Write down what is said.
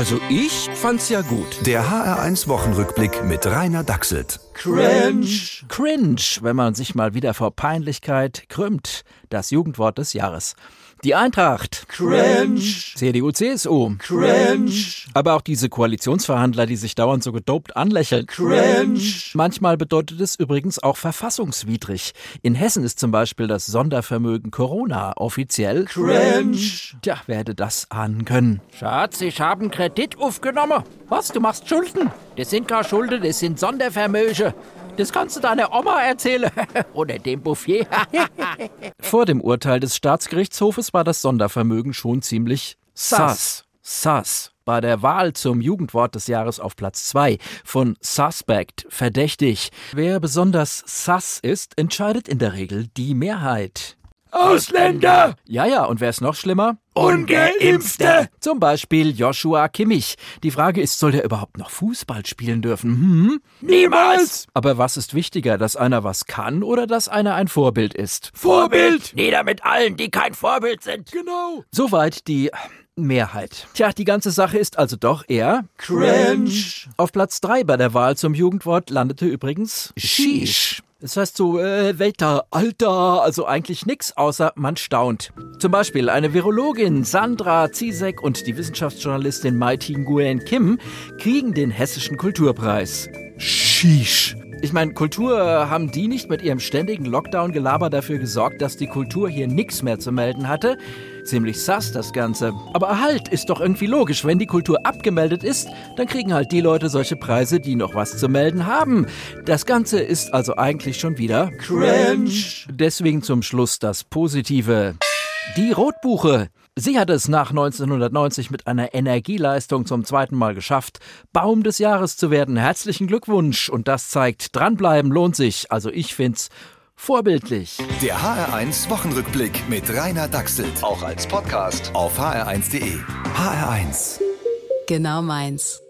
Also ich fand's ja gut. Der HR1 Wochenrückblick mit Rainer Dachselt. Cringe. Cringe, wenn man sich mal wieder vor Peinlichkeit krümmt. Das Jugendwort des Jahres. Die Eintracht. Cringe. CDU, CSU. Cringe. Aber auch diese Koalitionsverhandler, die sich dauernd so gedopt anlächeln. Cringe. Manchmal bedeutet es übrigens auch verfassungswidrig. In Hessen ist zum Beispiel das Sondervermögen Corona offiziell. Cringe. Tja, wer hätte das ahnen können? Schatz, ich habe einen Kredit aufgenommen. Was, du machst Schulden? Das sind gar Schulden, das sind Sondervermögen. Das kannst du deiner Oma erzählen. Oder dem Bouffier. Vor dem Urteil des Staatsgerichtshofes war das Sondervermögen schon ziemlich sass. Sass. Bei der Wahl zum Jugendwort des Jahres auf Platz 2 von suspect, verdächtig. Wer besonders sass ist, entscheidet in der Regel die Mehrheit. Ausländer. Ja, ja, und wer ist noch schlimmer? Ungeimpfte. Zum Beispiel Joshua Kimmich. Die Frage ist, soll der überhaupt noch Fußball spielen dürfen? Hm? Niemals. Aber was ist wichtiger, dass einer was kann oder dass einer ein Vorbild ist? Vorbild. Nieder mit allen, die kein Vorbild sind. Genau. Soweit die Mehrheit. Tja, die ganze Sache ist also doch eher Cringe. Auf Platz 3 bei der Wahl zum Jugendwort landete übrigens Shish. Das heißt so, äh, Welter, Alter, also eigentlich nix, außer man staunt. Zum Beispiel eine Virologin Sandra Zizek und die Wissenschaftsjournalistin Mai Nguyen Kim kriegen den Hessischen Kulturpreis. Shish. Ich meine, Kultur haben die nicht mit ihrem ständigen Lockdown-Gelaber dafür gesorgt, dass die Kultur hier nichts mehr zu melden hatte? Ziemlich sass das Ganze. Aber halt, ist doch irgendwie logisch. Wenn die Kultur abgemeldet ist, dann kriegen halt die Leute solche Preise, die noch was zu melden haben. Das Ganze ist also eigentlich schon wieder Cringe. Deswegen zum Schluss das Positive. Die Rotbuche. Sie hat es nach 1990 mit einer Energieleistung zum zweiten Mal geschafft, Baum des Jahres zu werden. Herzlichen Glückwunsch. Und das zeigt, dranbleiben lohnt sich. Also ich find's vorbildlich. Der HR1 Wochenrückblick mit Rainer Dachselt. Auch als Podcast auf hr1.de. HR1. Genau meins.